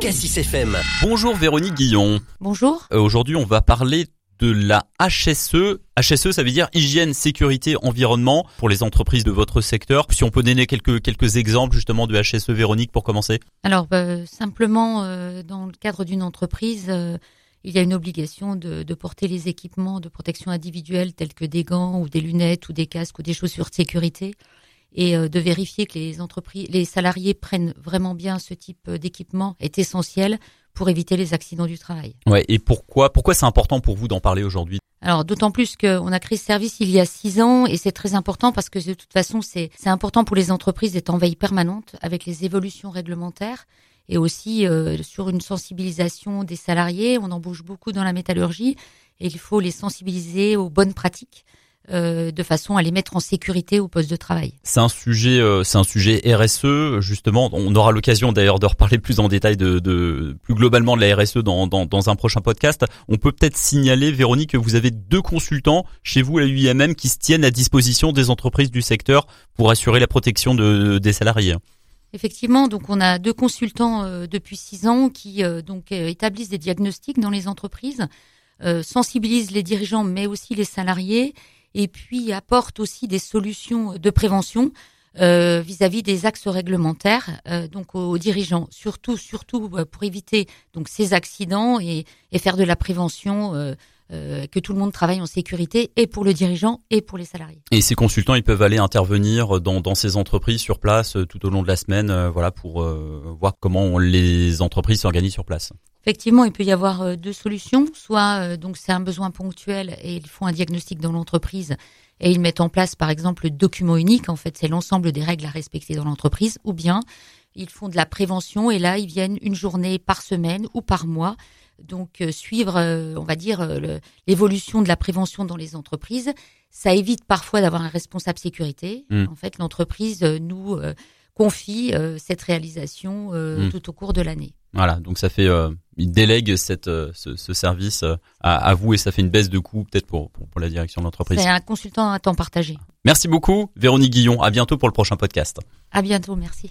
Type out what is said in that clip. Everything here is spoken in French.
Cassis FM. Bonjour Véronique Guillon. Bonjour. Euh, Aujourd'hui, on va parler de la HSE. HSE, ça veut dire hygiène, sécurité, environnement pour les entreprises de votre secteur. Si on peut donner quelques quelques exemples justement de HSE, Véronique, pour commencer. Alors bah, simplement, euh, dans le cadre d'une entreprise, euh, il y a une obligation de, de porter les équipements de protection individuelle tels que des gants ou des lunettes ou des casques ou des chaussures de sécurité et euh, de vérifier que les entreprises, les salariés prennent vraiment bien ce type d'équipement est essentiel pour éviter les accidents du travail. Ouais. Et pourquoi pourquoi c'est important pour vous d'en parler aujourd'hui? Alors d'autant plus qu'on a créé ce service il y a six ans et c'est très important parce que de toute façon c'est c'est important pour les entreprises d'être en veille permanente avec les évolutions réglementaires et aussi euh, sur une sensibilisation des salariés. On embauche beaucoup dans la métallurgie et il faut les sensibiliser aux bonnes pratiques euh, de façon à les mettre en sécurité au poste de travail. C'est un sujet, euh, c'est un sujet RSE justement. On aura l'occasion d'ailleurs de reparler plus en détail de, de plus globalement de la RSE dans, dans, dans un prochain podcast. On peut peut-être signaler, Véronique, que vous avez deux consultants chez vous à l'UIMM qui se tiennent à disposition des entreprises du secteur pour assurer la protection de, des salariés. Effectivement, donc on a deux consultants euh, depuis six ans qui euh, donc euh, établissent des diagnostics dans les entreprises, sensibilisent les dirigeants mais aussi les salariés et puis apportent aussi des solutions de prévention euh, vis-à-vis des axes réglementaires euh, donc aux, dirigeants surtout surtout euh, pour éviter donc ces accidents et, faire de la prévention que tout le monde travaille en sécurité et pour le dirigeant et pour les salariés. Et ces consultants, ils peuvent aller intervenir dans, dans ces entreprises sur place tout au long de la semaine, voilà, pour voir comment les entreprises s'organisent sur place. Effectivement, il peut y avoir euh, deux solutions. Soit euh, donc c'est un besoin ponctuel et ils font un diagnostic dans l'entreprise et ils mettent en place par exemple le document unique. En fait, c'est l'ensemble des règles à respecter dans l'entreprise. Ou bien ils font de la prévention et là ils viennent une journée par semaine ou par mois. Donc euh, suivre, on va dire, l'évolution de la prévention dans les entreprises. Ça évite parfois d'avoir un responsable sécurité. Mm. En fait, l'entreprise nous confie cette réalisation euh, Mm. tout au cours de l'année. Voilà, donc ça fait, euh, ils délèguent cette, euh, ce, ce service euh, à, à vous et ça fait une baisse de coût peut-être pour, pour, pour la direction de l'entreprise. C'est un consultant à temps partagé. Merci beaucoup, Véronique Guillon. À bientôt pour le prochain podcast. À bientôt, merci.